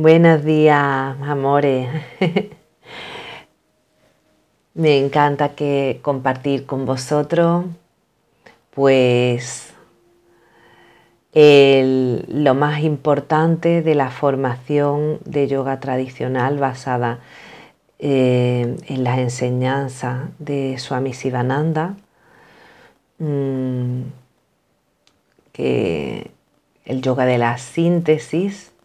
Buenos días, amores. Me encanta que compartir con vosotros, pues lo más importante de la formación de yoga tradicional basada eh, en las enseñanzas de Swami Sivananda, mm, que el yoga de la síntesis.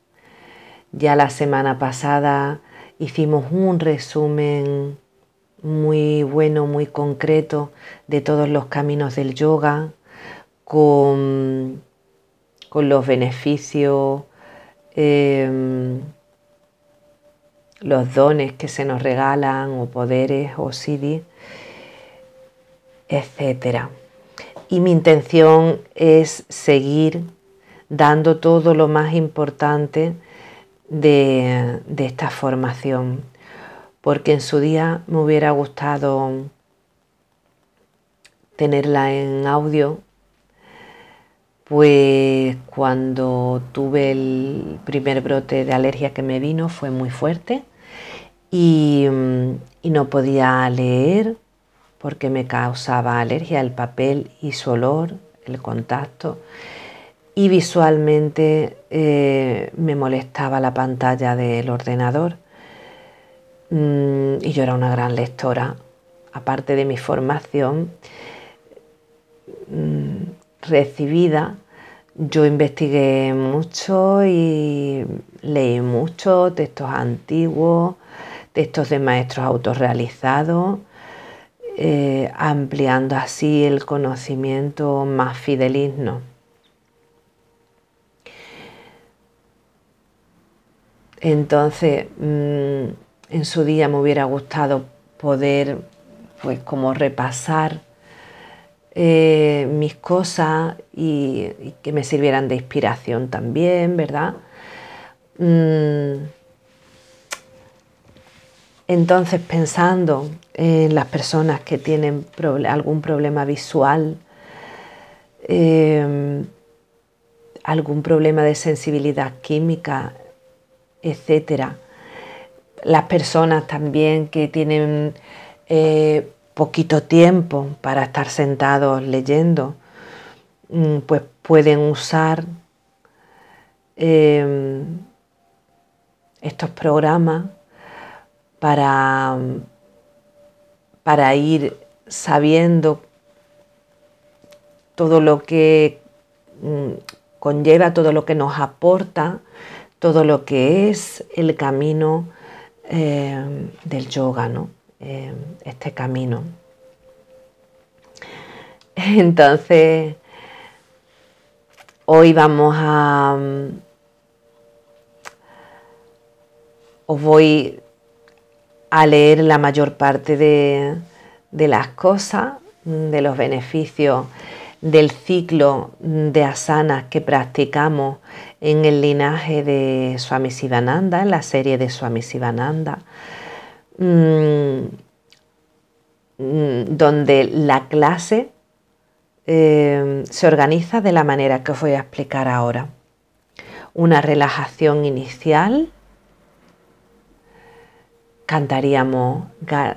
Ya la semana pasada hicimos un resumen muy bueno, muy concreto de todos los caminos del yoga, con, con los beneficios, em, los dones que se nos regalan, o poderes, o siddhi, etc. Y mi intención es seguir dando todo lo más importante de, esta formación, porque en su día me hubiera gustado tenerla en audio, pues cuando tuve el primer brote de alergia que me vino fue muy fuerte y, y no podía leer porque me causaba alergia el papel y su olor, el contacto y visualmente eh, me molestaba la pantalla del ordenador. Mm, y yo era una gran lectora, aparte de mi formación mm, recibida, yo investigué mucho y leí mucho textos antiguos, textos de maestros autorrealizados, eh, ampliando así el conocimiento más fideligno. Entonces, mm, en su día me hubiera gustado poder, pues, como repasar eh, mis cosas y, que me sirvieran de inspiración también, ¿verdad? Mm, entonces, pensando en las personas que tienen algún problema visual, eh, algún problema de sensibilidad química, etcétera. Las personas también que tienen eh, poquito tiempo para estar sentados leyendo, mm, pues pueden usar em, estos programas para, para ir sabiendo todo lo que mm, conlleva, todo lo que nos aporta todo lo que es el camino eh, del yoga, ¿no? Eh, este camino. Entonces, hoy vamos a... Os voy a leer la mayor parte de, de las cosas, de los beneficios del ciclo de asanas que practicamos en el linaje de Swami Sivananda, en la serie de Swami Sivananda, mm, mm, donde la clase eh, se organiza de la manera que os voy a explicar ahora. Una relajación inicial, cantaríamos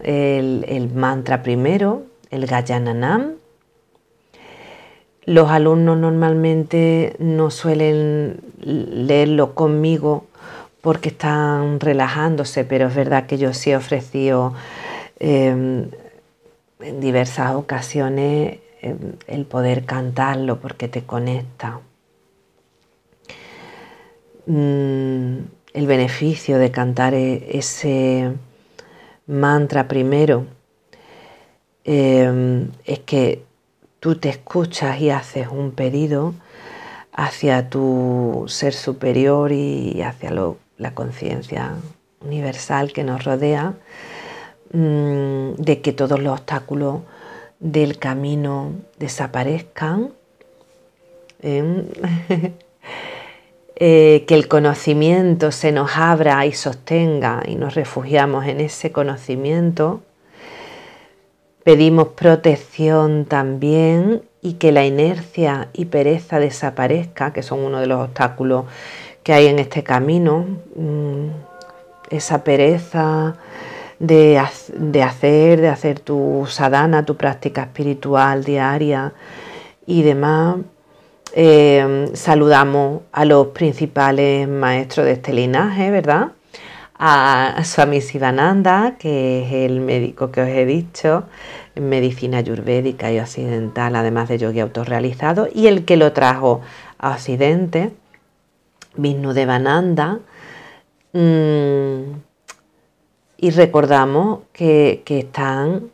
el, el mantra primero, el Gajananam, los alumnos normalmente no suelen leerlo conmigo porque están relajándose, pero es verdad que yo sí he ofrecido em, en diversas ocasiones em, el poder cantarlo porque te conecta. Mm, el beneficio de cantar e, ese mantra primero em, es que tú te escuchas y haces un pedido hacia tu ser superior y hacia la conciencia universal que nos rodea, mm, de que todos los obstáculos del camino desaparezcan, ¿eh? Eh, que el conocimiento se nos abra y sostenga y nos refugiamos en ese conocimiento Pedimos protección también y que la inercia y pereza desaparezca, que son uno de los obstáculos que hay en este camino, mm, esa pereza de, hacer, de hacer tu sadhana, tu práctica espiritual diaria y demás. Eh, saludamos a los principales maestros de este linaje, ¿verdad? A Swami Sivananda, que es el médico que os he dicho, en medicina ayurvédica y occidental, además de yogi autorrealizado, y el que lo trajo a Occidente, Vishnu Devananda. Mm, y recordamos que, están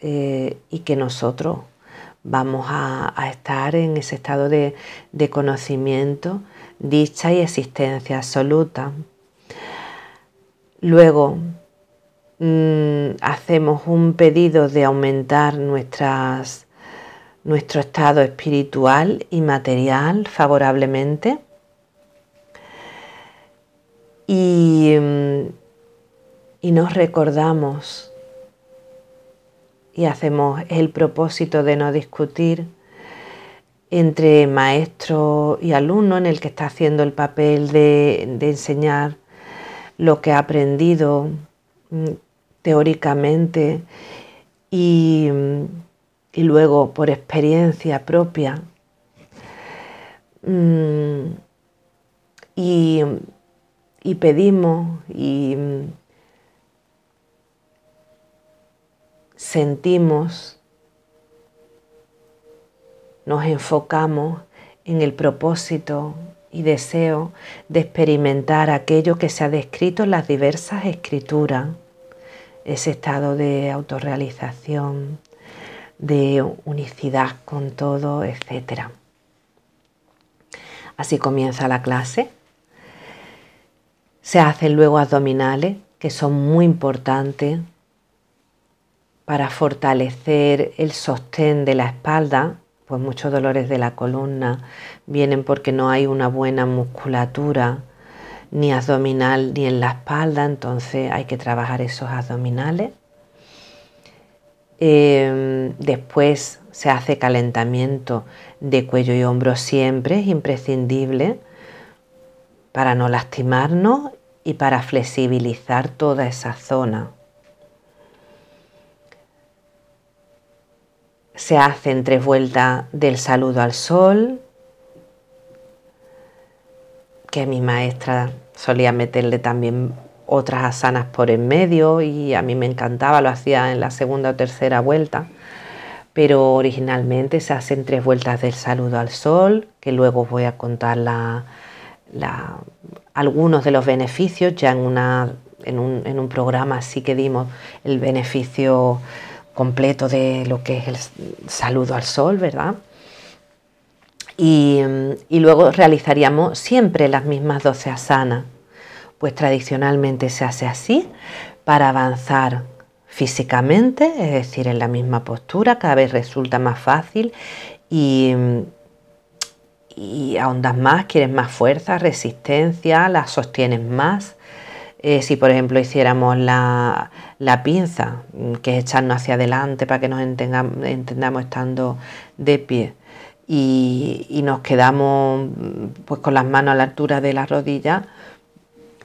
eh, y que nosotros vamos a, estar en ese estado de, conocimiento, dicha y existencia absoluta. Luego mm, hacemos un pedido de aumentar nuestro estado espiritual y material favorablemente. Y mm, y nos recordamos y hacemos el propósito de no discutir entre maestro y alumno en el que está haciendo el papel de, enseñar lo que ha aprendido mm, teóricamente y, luego por experiencia propia. Mm, y, y pedimos y sentimos, nos enfocamos en el propósito y deseo de experimentar aquello que se ha descrito en las diversas escrituras, ese estado de autorrealización, de unicidad con todo, etc. Así comienza la clase. Se hacen luego abdominales, que son muy importantes para fortalecer el sostén de la espalda, pues muchos dolores de la columna vienen porque no hay una buena musculatura ni abdominal ni en la espalda, entonces hay que trabajar esos abdominales. Em, después se hace calentamiento de cuello y hombros siempre, es imprescindible para no lastimarnos y para flexibilizar toda esa zona. se hacen tres vueltas del saludo al sol, que mi maestra solía meterle también otras asanas por en medio y a mí me encantaba, lo hacía en la segunda o tercera vuelta, pero originalmente se hacen tres vueltas del saludo al sol, que luego voy a contar algunos de los beneficios, ya en, una, en, un, en un programa sí que dimos el beneficio completo de lo que es el saludo al sol, ¿verdad? Y, luego realizaríamos siempre las mismas 12 asanas, pues tradicionalmente se hace así para avanzar físicamente, es decir, en la misma postura, cada vez resulta más fácil y, y ahondas más, quieres más fuerza, resistencia, la sostienes más. Eh, si por ejemplo hiciéramos la, pinza, mm, que es echarnos hacia adelante para que nos entendamos, estando de pie, y, nos quedamos pues, con las manos a la altura de la rodilla,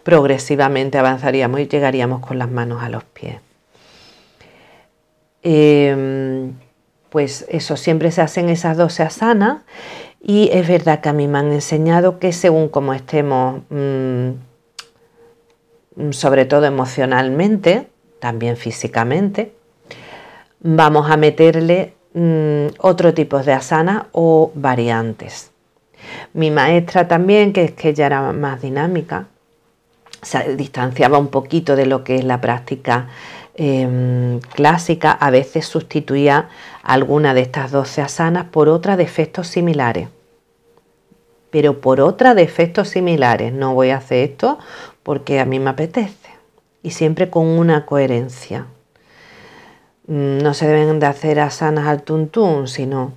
progresivamente avanzaríamos y llegaríamos con las manos a los pies. Em, pues eso, siempre se hacen esas dos asanas y es verdad que a mí me han enseñado que según como estemos Mm, sobre todo emocionalmente, también físicamente, vamos a meterle mm, otro tipo de asana o variantes. Mi maestra también, que es que ella era más dinámica, se distanciaba un poquito de lo que es la práctica em, clásica, a veces sustituía alguna de estas 12 asanas por otra de efectos similares. Pero por otra de efectos similares, no voy a hacer esto porque a mí me apetece y siempre con una coherencia. Mm, no se deben de hacer asanas al tuntún, sino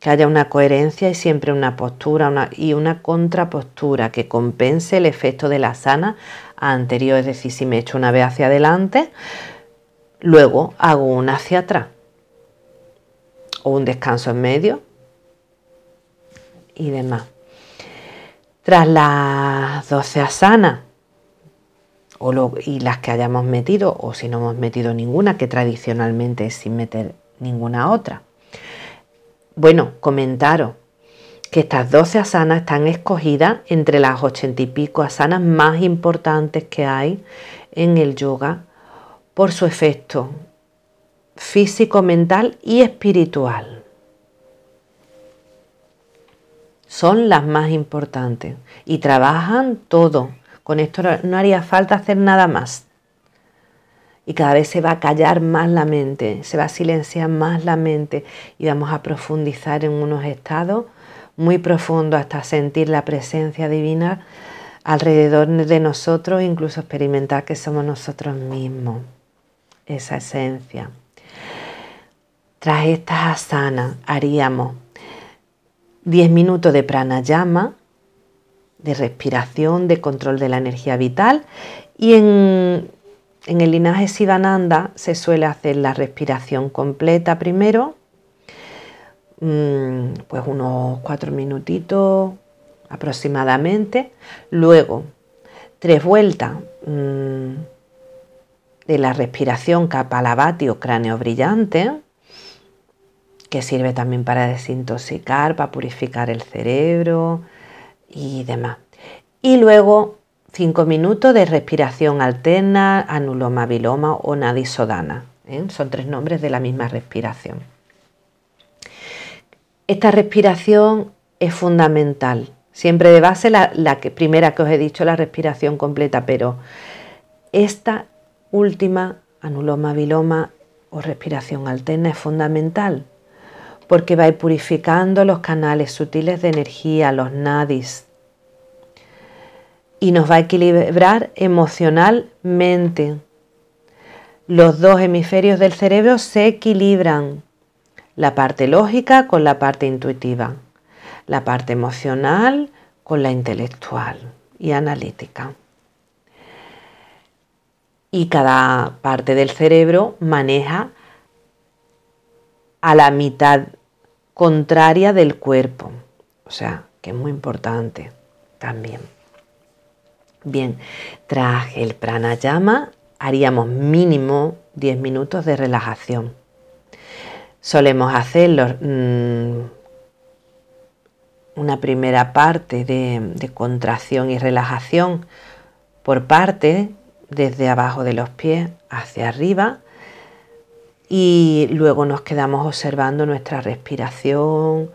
que haya una coherencia y siempre una postura y una contrapostura que compense el efecto de la asana anterior. Es decir, si me echo una vez hacia adelante, luego hago una hacia atrás o un descanso en medio y demás. Tras las 12 asanas y las que hayamos metido, o si no hemos metido ninguna, que tradicionalmente es sin meter ninguna otra. Bueno, comentaros que estas 12 asanas están escogidas entre las ochenta y pico asanas más importantes que hay en el yoga por su efecto físico, mental y espiritual. Son las más importantes y trabajan todo. Con esto no haría falta hacer nada más. Y cada vez se va a callar más la mente, se va a silenciar más la mente y vamos a profundizar en unos estados muy profundos hasta sentir la presencia divina alrededor de nosotros, incluso experimentar que somos nosotros mismos, esa esencia. Tras estas asanas haríamos 10 minutos de pranayama, de respiración, de control de la energía vital. Y en, el linaje Sivananda se suele hacer la respiración completa primero, mm, pues unos 4 minutitos aproximadamente, luego tres vueltas mm, de la respiración Kapalabhati o cráneo brillante, que sirve también para desintoxicar, para purificar el cerebro y demás. Y luego cinco minutos de respiración alterna, anuloma viloma o nadisodana. ¿eh? Son tres nombres de la misma respiración. Esta respiración es fundamental. Siempre de base la, que, primera que os he dicho, la respiración completa, pero esta última, anuloma viloma o respiración alterna, es fundamental porque va a ir purificando los canales sutiles de energía, los nadis, y nos va a equilibrar emocionalmente. Los dos hemisferios del cerebro se equilibran, la parte lógica con la parte intuitiva, la parte emocional con la intelectual y analítica. Y cada parte del cerebro maneja a la mitad contraria del cuerpo. O sea, que es muy importante también. Bien, tras el pranayama haríamos mínimo 10 minutos de relajación. Solemos hacerlo mm, una primera parte de contracción y relajación por parte desde abajo de los pies hacia arriba y luego nos quedamos observando nuestra respiración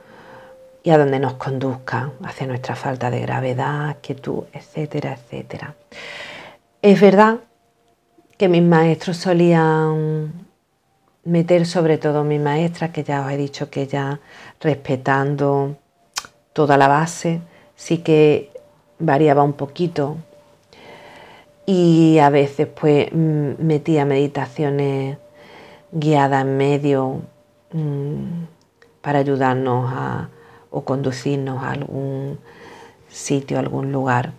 y a dónde nos conduzca, hacia nuestra falta de gravedad, quietud, etcétera, etcétera. Es verdad que mis maestros solían meter, sobre todo mi maestra, que ya os he dicho que ya respetando toda la base, sí que variaba un poquito y a veces pues metía meditaciones guiada en medio mm, para ayudarnos a, o conducirnos a algún sitio, algún lugar.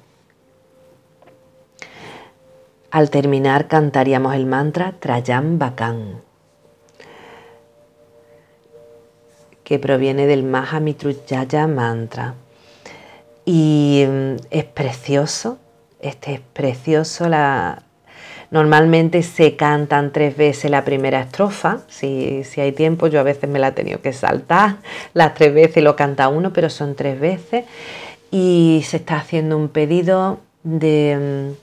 Al terminar cantaríamos el mantra Trayam Bakan, que proviene del Mahamitrujaya mantra. Y mm, es precioso, este es precioso la, Normalmente se cantan tres veces la primera estrofa, si, hay tiempo, yo a veces me la he tenido que saltar, las tres veces lo canta uno, pero son tres veces. Y se está haciendo un pedido de,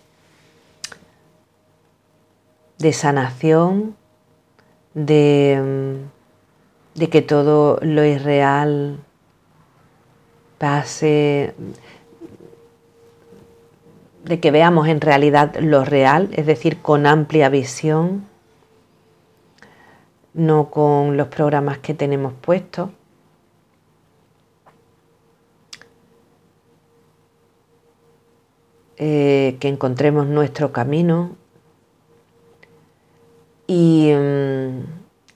de sanación, de, de que todo lo irreal pase, de que veamos en realidad lo real, es decir, con amplia visión, no con los programas que tenemos puestos. Eh, que encontremos nuestro camino y, mm,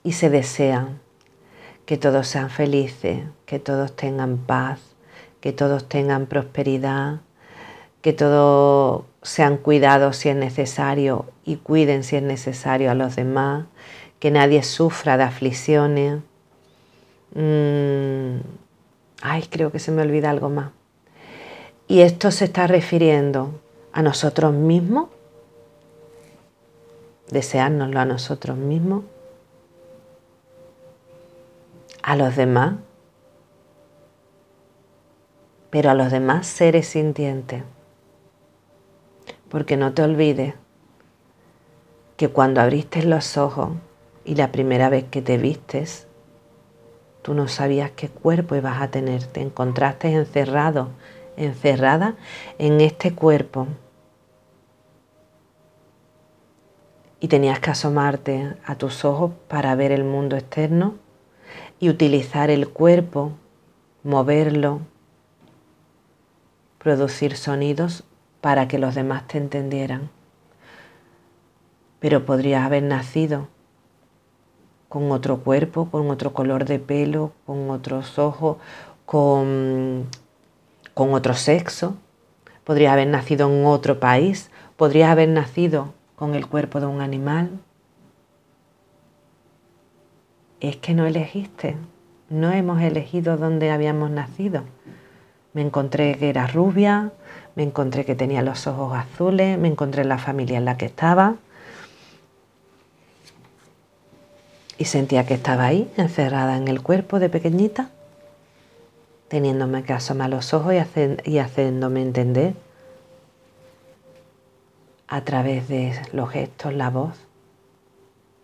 y se desean que todos sean felices, que todos tengan paz, que todos tengan prosperidad, que todos sean cuidados si es necesario y cuiden si es necesario a los demás, que nadie sufra de aflicciones. Mm, ay, creo que se me olvida algo más. Y esto se está refiriendo a nosotros mismos, deseárnoslo a nosotros mismos, a los demás, pero a los demás seres sintientes. Porque no te olvides que cuando abriste los ojos y la primera vez que te vistes, tú no sabías qué cuerpo ibas a tener, te encontraste encerrado, encerrada en este cuerpo. Y tenías que asomarte a tus ojos para ver el mundo externo y utilizar el cuerpo, moverlo, producir sonidos para que los demás te entendieran pero podrías haber nacido con otro cuerpo, con otro color de pelo, con otros ojos, con, otro sexo. Podrías haber nacido en otro país, podrías haber nacido con el cuerpo de un animal. Es que no elegiste, no hemos elegido dónde habíamos nacido. Me encontré que era rubia, me encontré que tenía los ojos azules, me encontré en la familia en la que estaba, y sentía que estaba ahí, encerrada en el cuerpo de pequeñita, teniéndome que asomar los ojos y, y haciéndome entender a través de los gestos, la voz.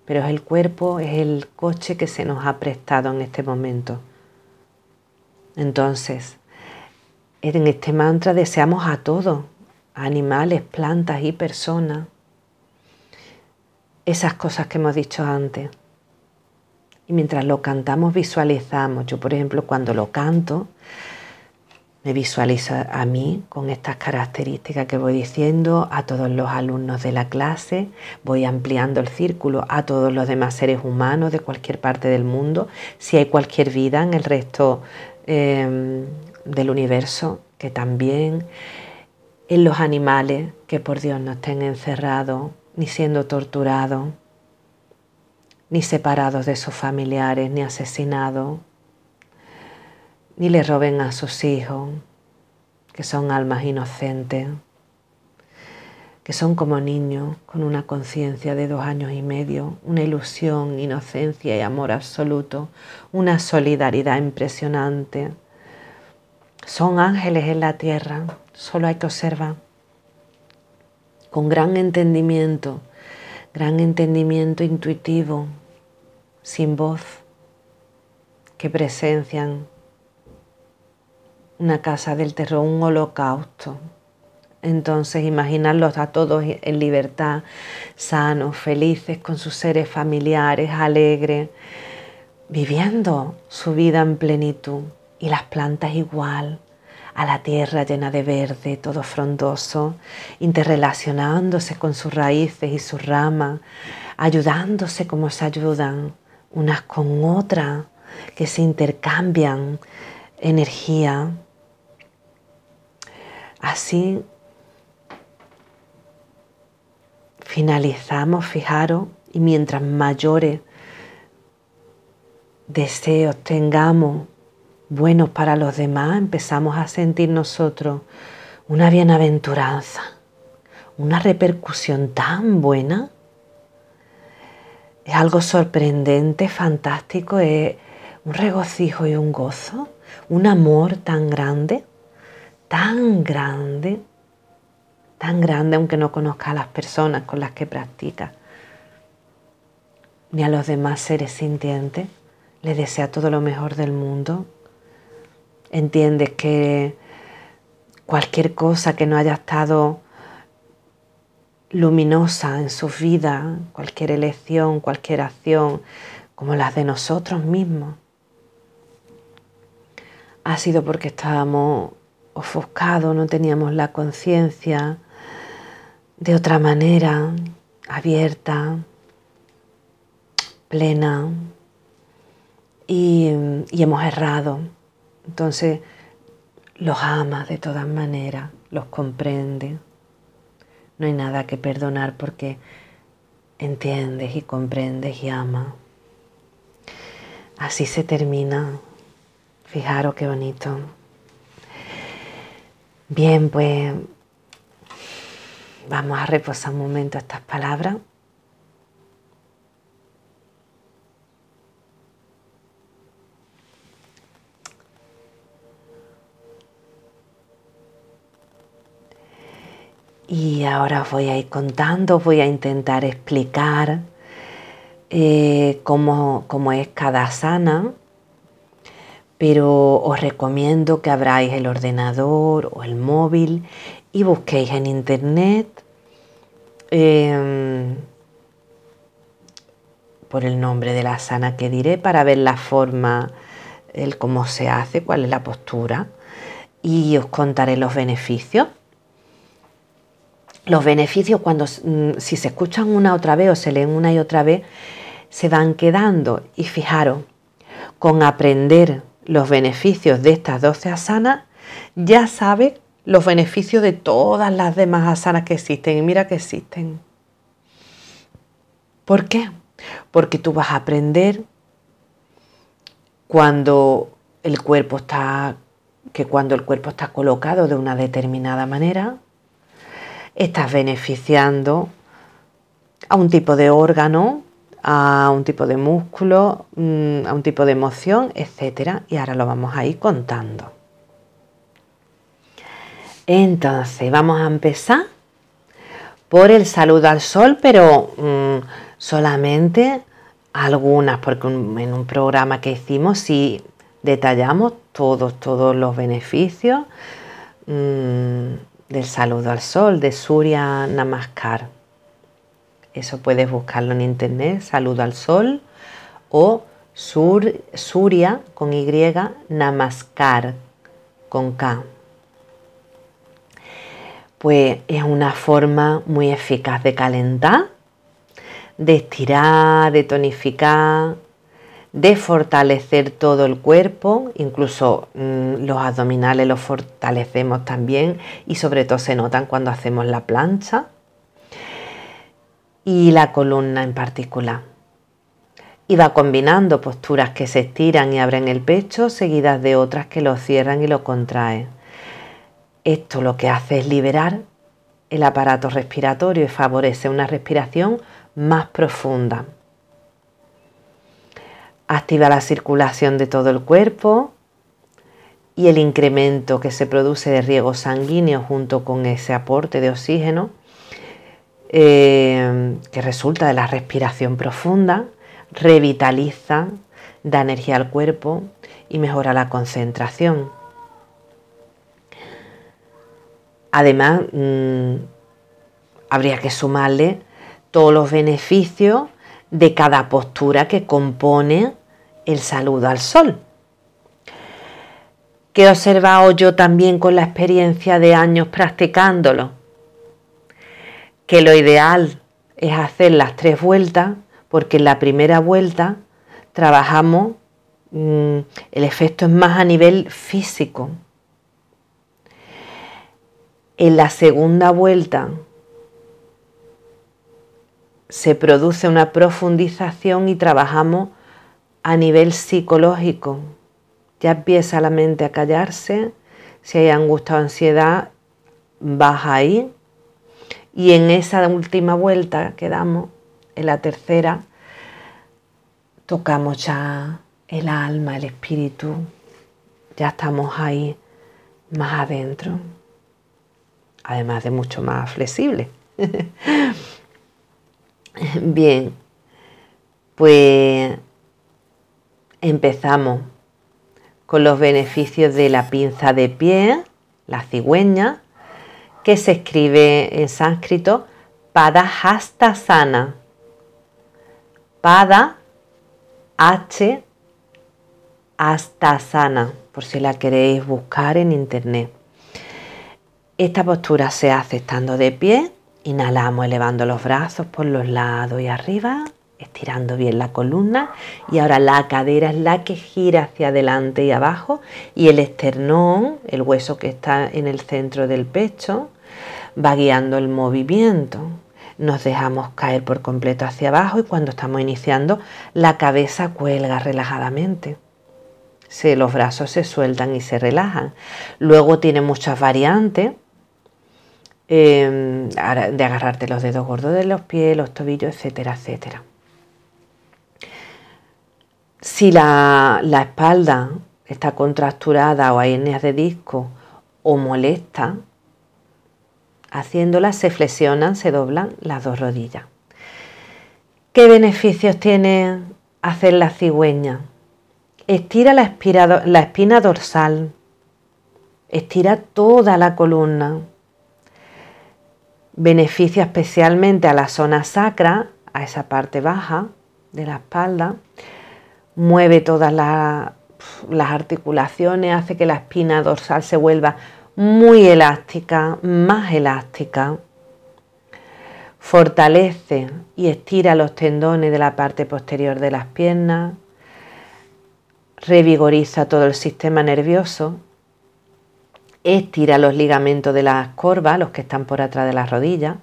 Pero el cuerpo, es el coche que se nos ha prestado en este momento. Entonces, en este mantra deseamos a todos, animales, plantas y personas, esas cosas que hemos dicho antes. Y mientras lo cantamos visualizamos. Yo, por ejemplo, cuando lo canto, me visualizo a mí con estas características que voy diciendo, a todos los alumnos de la clase, voy ampliando el círculo a todos los demás seres humanos de cualquier parte del mundo, si hay cualquier vida en el resto em, del universo, que también, en los animales, que por Dios no estén encerrados ni siendo torturados, ni separados de sus familiares, ni asesinados, ni le roben a sus hijos, que son almas inocentes, que son como niños con una conciencia de dos años y medio, una ilusión, inocencia y amor absoluto, una solidaridad impresionante. Son ángeles en la tierra, solo hay que observar con gran entendimiento, gran entendimiento intuitivo, sin voz, que presencian una casa del terror, un holocausto. Entonces imaginarlos a todos en libertad, sanos, felices, con sus seres familiares, alegres, viviendo su vida en plenitud. Y las plantas igual, a la tierra llena de verde, todo frondoso, interrelacionándose con sus raíces y sus ramas, ayudándose como se ayudan, unas con otras, que se intercambian energía. Así finalizamos, fijaros, y mientras mayores deseos tengamos buenos para los demás, empezamos a sentir nosotros una bienaventuranza, una repercusión tan buena es algo sorprendente, fantástico, es un regocijo y un gozo, un amor tan grande, tan grande, tan grande aunque no conozca a las personas con las que practica, ni a los demás seres sintientes, le desea todo lo mejor del mundo. Entiendes que cualquier cosa que no haya estado luminosa en su vida, cualquier elección, cualquier acción, como las de nosotros mismos, ha sido porque estábamos ofuscados, no teníamos la conciencia de otra manera, abierta, plena, y, y hemos errado. Entonces los ama de todas maneras, los comprende no hay nada que perdonar porque entiendes y comprendes y amas. Así se termina. Fijaros qué bonito. Bien, pues vamos a reposar un momento estas palabras. Y ahora os voy a ir contando, voy a intentar explicar eh, cómo, cómo, es cada sana, pero os recomiendo que abráis el ordenador o el móvil y busquéis en internet em, por el nombre de la sana que diré para ver la forma, el cómo se hace, cuál es la postura y os contaré los beneficios los beneficios cuando mm, si se escuchan una otra vez o se leen una y otra vez, se van quedando. Y fijaros, con aprender los beneficios de estas 12 asanas, ya sabes los beneficios de todas las demás asanas que existen. Y mira que existen. ¿Por qué? Porque tú vas a aprender cuando el cuerpo está que cuando el cuerpo está colocado de una determinada manera, estás beneficiando a un tipo de órgano, a un tipo de músculo, mm, a un tipo de emoción, etc. Y ahora lo vamos a ir contando. Entonces, vamos a empezar por el saludo al sol, pero mm, solamente algunas, porque en un programa que hicimos sí detallamos todos, todos los beneficios. Mm, del saludo al sol, de Surya Namaskar. Eso puedes buscarlo en internet, saludo al sol o Sur, Surya con Y, Namaskar con K. Pues es una forma muy eficaz de calentar, de estirar, de tonificar, de fortalecer todo el cuerpo, incluso mm, los abdominales los fortalecemos también y sobre todo se notan cuando hacemos la plancha y la columna en particular. Y va combinando posturas que se estiran y abren el pecho seguidas de otras que lo cierran y lo contraen. Esto lo que hace es liberar el aparato respiratorio y favorece una respiración más profunda activa la circulación de todo el cuerpo y el incremento que se produce de riego sanguíneo junto con ese aporte de oxígeno eh, que resulta de la respiración profunda, revitaliza, da energía al cuerpo y mejora la concentración. Además, mm, habría que sumarle todos los beneficios de cada postura que compone el saludo al sol. Que he observado yo también con la experiencia de años practicándolo, que lo ideal es hacer las tres vueltas, porque en la primera vuelta trabajamos, mm, el efecto es más a nivel físico. En la segunda vuelta se produce una profundización y trabajamos a nivel psicológico. Ya empieza la mente a callarse, si hay angustia o ansiedad, baja ahí. Y en esa última vuelta que damos, en la tercera, tocamos ya el alma, el espíritu, ya estamos ahí más adentro, además de mucho más flexible. Bien, pues empezamos con los beneficios de la pinza de pie, la cigüeña, que se escribe en sánscrito Padahastasana. Pada H Astasana, por si la queréis buscar en internet. Esta postura se hace estando de pie, inhalamos elevando los brazos por los lados y arriba, estirando bien la columna y ahora la cadera es la que gira hacia adelante y abajo y el esternón, el hueso que está en el centro del pecho, va guiando el movimiento. Nos dejamos caer por completo hacia abajo y cuando estamos iniciando la cabeza cuelga relajadamente. se, los brazos se sueltan y se relajan. Luego tiene muchas variantes em, de agarrarte los dedos gordos de los pies, los tobillos, etcétera, etcétera. Si la, la espalda está contracturada o hay hernias de disco o molesta, haciéndola se flexionan, se doblan las dos rodillas. ¿Qué beneficios tiene hacer la cigüeña? Estira la, la espina dorsal, estira toda la columna, beneficia especialmente a la zona sacra, a esa parte baja de la espalda, mueve todas las articulaciones, hace que la espina dorsal se vuelva muy elástica, más elástica. Fortalece y estira los tendones de la parte posterior de las piernas. Revigoriza todo el sistema nervioso. Estira los ligamentos de las corvas, los que están por atrás de las rodillas.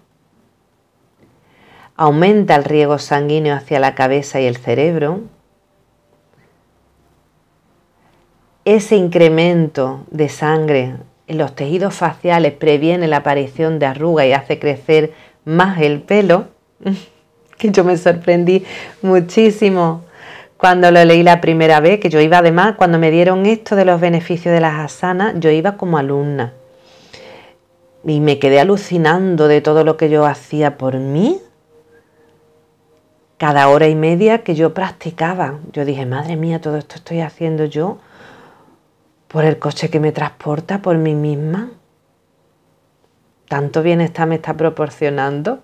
Aumenta el riego sanguíneo hacia la cabeza y el cerebro. Ese incremento de sangre en los tejidos faciales previene la aparición de arrugas y hace crecer más el pelo, que yo me sorprendí muchísimo cuando lo leí la primera vez, que yo iba además, cuando me dieron esto de los beneficios de las asanas, yo iba como alumna. Y me quedé alucinando de todo lo que yo hacía por mí. Cada hora y media que yo practicaba. Yo dije, madre mía, todo esto estoy haciendo yo por el coche que me transporta, por mí misma. Tanto bienestar me está proporcionando.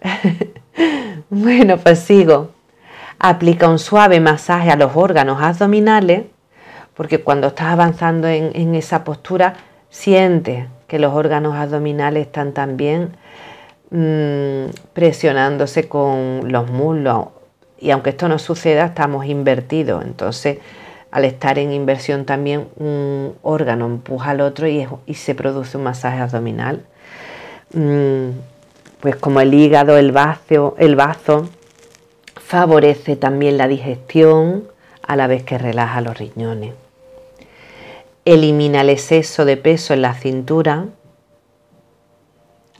bueno, pues sigo. Aplica un suave masaje a los órganos abdominales, porque cuando estás avanzando en, esa postura, sientes que los órganos abdominales están también mm, presionándose con los muslos. Y aunque esto no suceda, estamos invertidos. Entonces, al estar en inversión también un órgano empuja al otro y, se produce un masaje abdominal. Mm, pues como el hígado, el bazo, el bazo favorece también la digestión a la vez que relaja los riñones. Elimina el exceso de peso en la cintura,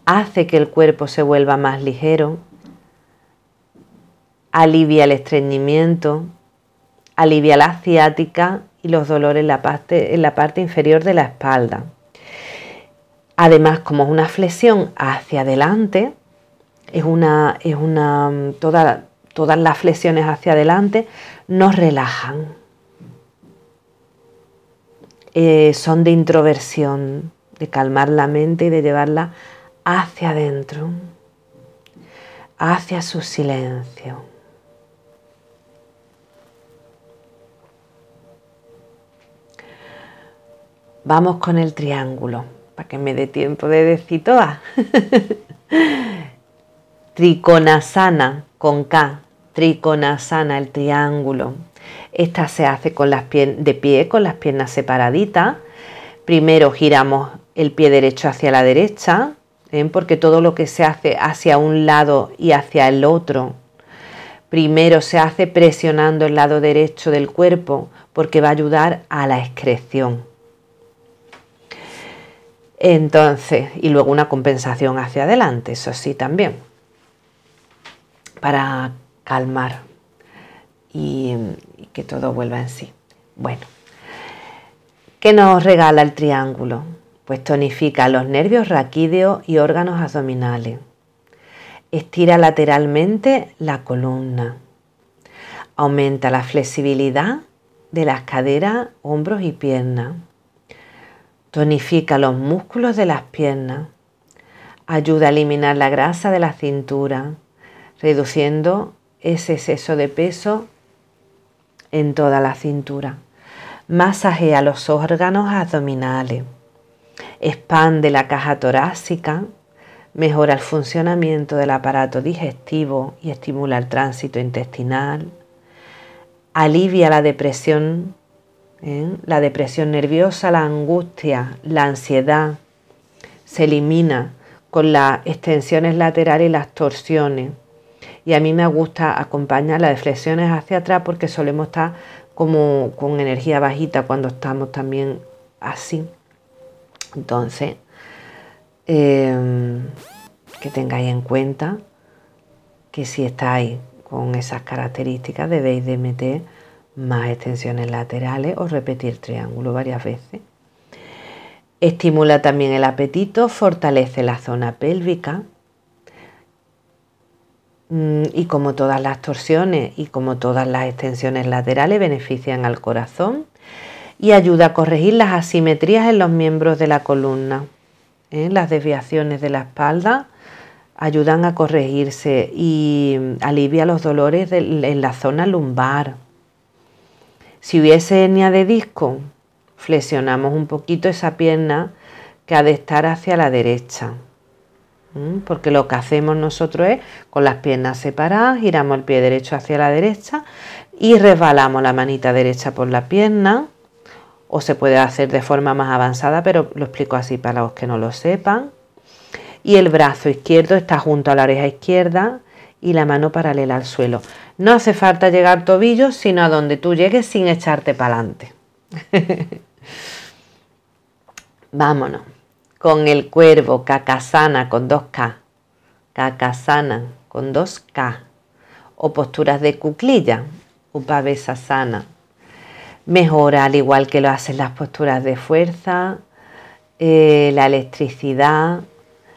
hace que el cuerpo se vuelva más ligero, alivia el estreñimiento, alivia la ciática y los dolores en la parte, en la parte inferior de la espalda. Además, como es una flexión hacia adelante, es una, es una todas las flexiones hacia adelante nos relajan. Eh, son de introversión, de calmar la mente y de llevarla hacia adentro, hacia su silencio. Vamos con el triángulo, para que me dé tiempo de decir todas. Trikonasana con K, Trikonasana, el triángulo. Esta se hace con las de pie, con las piernas separaditas. Primero giramos el pie derecho hacia la derecha, ¿eh? porque todo lo que se hace hacia un lado y hacia el otro, primero se hace presionando el lado derecho del cuerpo, porque va a ayudar a la excreción. Entonces, y luego una compensación hacia adelante, eso sí también, para calmar y, que todo vuelva en sí. Bueno, ¿qué nos regala el triángulo? Pues tonifica los nervios raquídeos y órganos abdominales. Estira lateralmente la columna. Aumenta la flexibilidad de las caderas, hombros y piernas Tonifica los músculos de las piernas. Ayuda a eliminar la grasa de la cintura, reduciendo ese exceso de peso en toda la cintura. Masajea los órganos abdominales. Expande la caja torácica. Mejora el funcionamiento del aparato digestivo y estimula el tránsito intestinal. Alivia la depresión ¿eh? La depresión nerviosa, la angustia, la ansiedad se elimina con las extensiones laterales y las torsiones. Y a mí me gusta acompañar las flexiones hacia atrás porque solemos estar como con energía bajita cuando estamos también así. Entonces, em, que tengáis en cuenta que si estáis con esas características debéis de meter más extensiones laterales o repetir triángulo varias veces. Estimula también el apetito, fortalece la zona pélvica mm, y como todas las torsiones y como todas las extensiones laterales benefician al corazón y ayuda a corregir las asimetrías en los miembros de la columna. ¿eh? Las desviaciones de la espalda ayudan a corregirse y alivia los dolores en la zona lumbar. Si hubiese hernia de disco, flexionamos un poquito esa pierna que ha de estar hacia la derecha. Porque lo que hacemos nosotros es con las piernas separadas, giramos el pie derecho hacia la derecha y resbalamos la manita derecha por la pierna. O se puede hacer de forma más avanzada, pero lo explico así para los que no lo sepan. Y el brazo izquierdo está junto a la oreja izquierda y la mano paralela al suelo. No hace falta llegar tobillo, sino a donde tú llegues sin echarte para adelante. Vámonos. Con el cuervo, cacasana con dos K. Cacasana con dos K. O posturas de cuclilla, upavesasana. Mejora, al igual que lo hacen las posturas de fuerza, eh, la electricidad,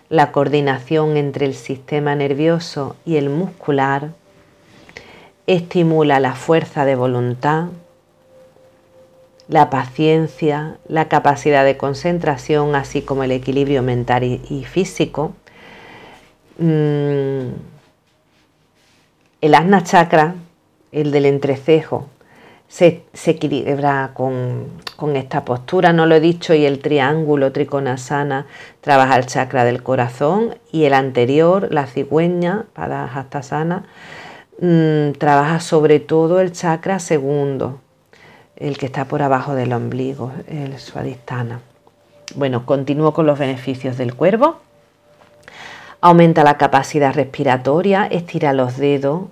la coordinación entre el sistema nervioso y el muscular estimula la fuerza de voluntad, la paciencia, la capacidad de concentración, así como el equilibrio mental y, físico. Mm, el asna chakra, el del entrecejo, se, equilibra con, esta postura, no lo he dicho, y el triángulo trikonasana trabaja el chakra del corazón y el anterior, la cigüeña, para sana Mm, trabaja sobre todo el chakra segundo, el que está por abajo del ombligo, el suadistana. Bueno, continúo con los beneficios del cuervo. Aumenta la capacidad respiratoria, estira los dedos,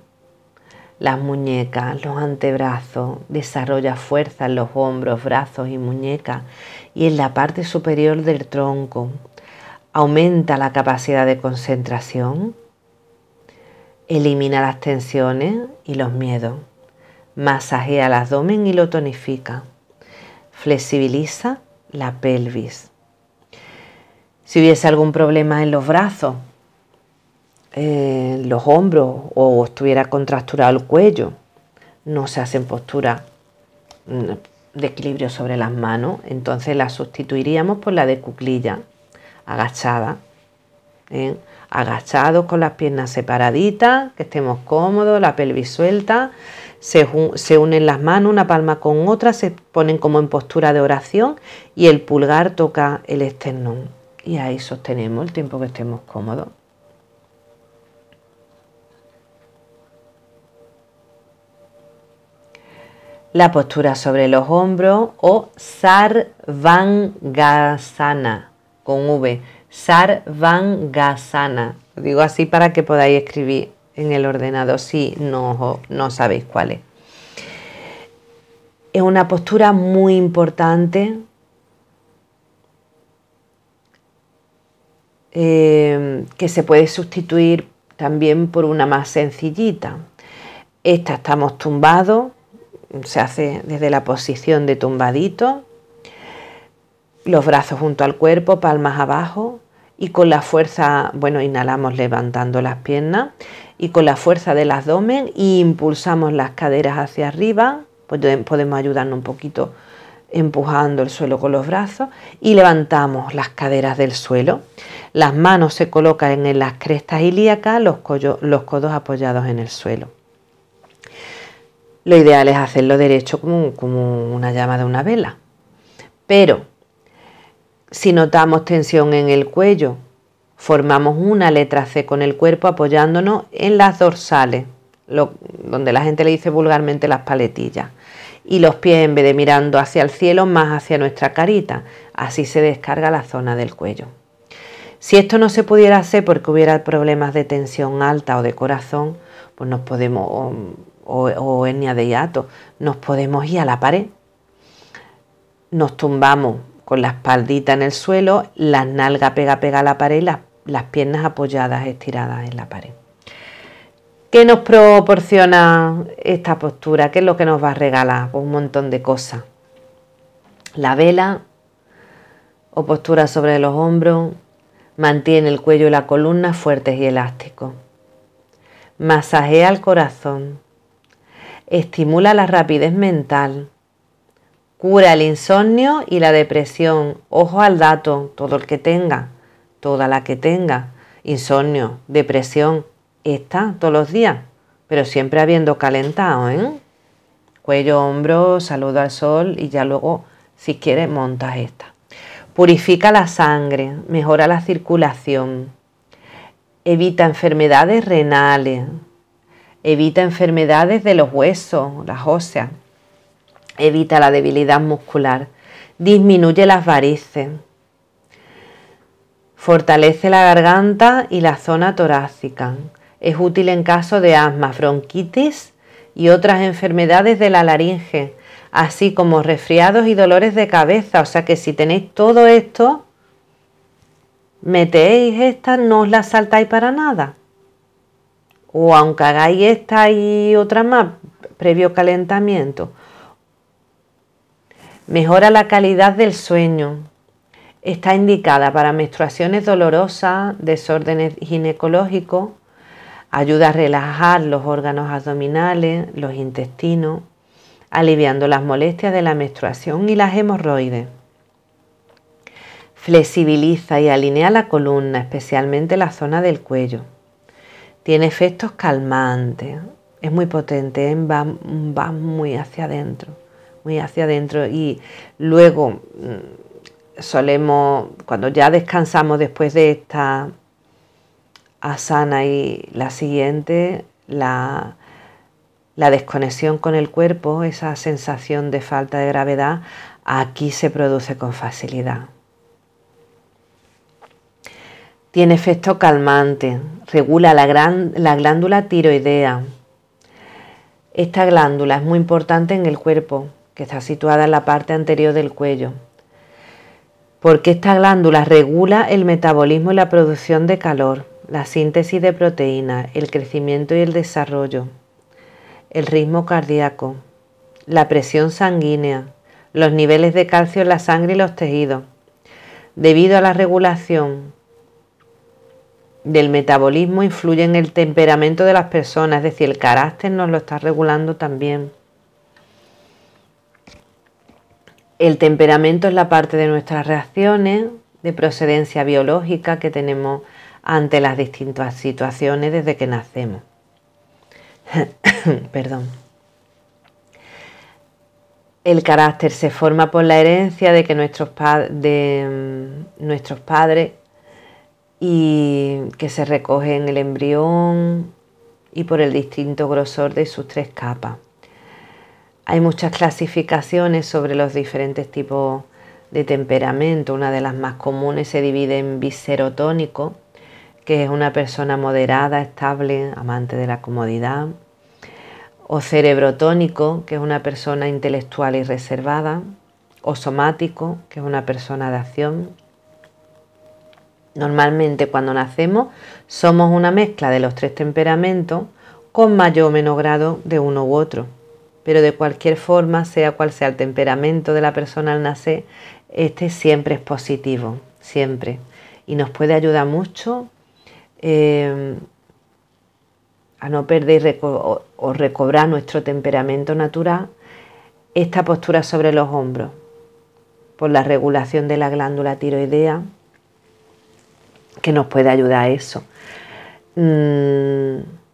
las muñecas, los antebrazos, desarrolla fuerza en los hombros, brazos y muñecas y en la parte superior del tronco. Aumenta la capacidad de concentración, Elimina las tensiones y los miedos. Masajea el abdomen y lo tonifica. Flexibiliza la pelvis. Si hubiese algún problema en los brazos, en los hombros o estuviera contracturado el cuello, no se hacen posturas mm, de equilibrio sobre las manos, entonces la sustituiríamos por la de cuclilla, agachada. ¿eh? Agachados con las piernas separaditas, que estemos cómodos, la pelvis suelta, se, unen las manos una palma con otra, se ponen como en postura de oración y el pulgar toca el esternón. Y ahí sostenemos el tiempo que estemos cómodos. La postura sobre los hombros o Sarvangasana con V Sarvangasana. Lo digo así para que podáis escribir en el ordenador si no, no sabéis cuál es. Es una postura muy importante eh, que se puede sustituir también por una más sencillita. Esta estamos tumbados, se hace desde la posición de tumbadito, los brazos junto al cuerpo, palmas abajo, y con la fuerza, bueno, inhalamos levantando las piernas y con la fuerza del abdomen impulsamos las caderas hacia arriba, pues podemos ayudarnos un poquito empujando el suelo con los brazos y levantamos las caderas del suelo. Las manos se colocan en las crestas ilíacas, los, codos apoyados en el suelo. Lo ideal es hacerlo derecho como una llama de una vela. Pero si notamos tensión en el cuello, formamos una letra C con el cuerpo apoyándonos en las dorsales, donde la gente le dice vulgarmente las paletillas. Y los pies en vez de mirando hacia el cielo, más hacia nuestra carita. Así se descarga la zona del cuello. Si esto no se pudiera hacer porque hubiera problemas de tensión alta o de corazón, pues nos podemos o, o hernia de hiato, nos podemos ir a la pared. Nos tumbamos con la espaldita en el suelo, las nalgas pega pega a la pared y las, las piernas apoyadas, estiradas en la pared. ¿Qué nos proporciona esta postura? ¿Qué es lo que nos va a regalar? Pues un montón de cosas. La vela o postura sobre los hombros mantiene el cuello y la columna fuertes y elásticos. Masajea el corazón. Estimula la rapidez mental Cura el insomnio y la depresión. Ojo al dato, todo el que tenga, toda la que tenga insomnio, depresión, está todos los días, pero siempre habiendo calentado, ¿eh? Cuello, hombro, saludo al sol y ya luego, si quieres, montas esta. Purifica la sangre, mejora la circulación, evita enfermedades renales, evita enfermedades de los huesos, las óseas evita la debilidad muscular, disminuye las varices, fortalece la garganta y la zona torácica. Es útil en caso de asma, bronquitis y otras enfermedades de la laringe, así como resfriados y dolores de cabeza. O sea que si tenéis todo esto, metéis esta, no os la saltáis para nada. O aunque hagáis esta y otra más, previo calentamiento, Mejora la calidad del sueño. Está indicada para menstruaciones dolorosas, desórdenes ginecológicos. Ayuda a relajar los órganos abdominales, los intestinos, aliviando las molestias de la menstruación y las hemorroides. Flexibiliza y alinea la columna, especialmente la zona del cuello. Tiene efectos calmantes. Es muy potente, ¿eh? va, va muy hacia adentro muy hacia adentro y luego mm, solemos, cuando ya descansamos después de esta asana y la siguiente, la, la desconexión con el cuerpo, esa sensación de falta de gravedad, aquí se produce con facilidad. Tiene efecto calmante, regula la, gran, la glándula tiroidea. Esta glándula es muy importante en el cuerpo que está situada en la parte anterior del cuello, porque esta glándula regula el metabolismo y la producción de calor, la síntesis de proteínas, el crecimiento y el desarrollo, el ritmo cardíaco, la presión sanguínea, los niveles de calcio en la sangre y los tejidos. Debido a la regulación del metabolismo influye en el temperamento de las personas, es decir, el carácter nos lo está regulando también. El temperamento es la parte de nuestras reacciones de procedencia biológica que tenemos ante las distintas situaciones desde que nacemos. Perdón. El carácter se forma por la herencia de que nuestros, de, mm, nuestros padres y que se recoge en el embrión y por el distinto grosor de sus tres capas. Hay muchas clasificaciones sobre los diferentes tipos de temperamento. Una de las más comunes se divide en biserotónico, que es una persona moderada, estable, amante de la comodidad. O cerebrotónico, que es una persona intelectual y reservada. O somático, que es una persona de acción. Normalmente cuando nacemos somos una mezcla de los tres temperamentos con mayor o menor grado de uno u otro pero de cualquier forma, sea cual sea el temperamento de la persona al nacer, este siempre es positivo, siempre. Y nos puede ayudar mucho eh, a no perder o, o recobrar nuestro temperamento natural, esta postura sobre los hombros, por la regulación de la glándula tiroidea, que nos puede ayudar a eso. Mm,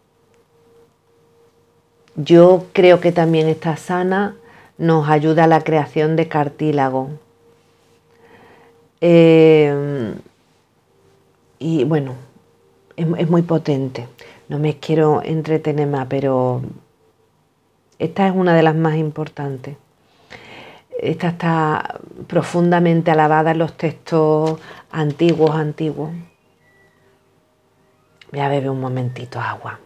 yo creo que también esta sana nos ayuda a la creación de cartílago. Eh, y bueno, es, muy potente. No me quiero entretener más, pero esta es una de las más importantes. Esta está profundamente alabada en los textos antiguos, antiguos. Voy a beber un momentito agua.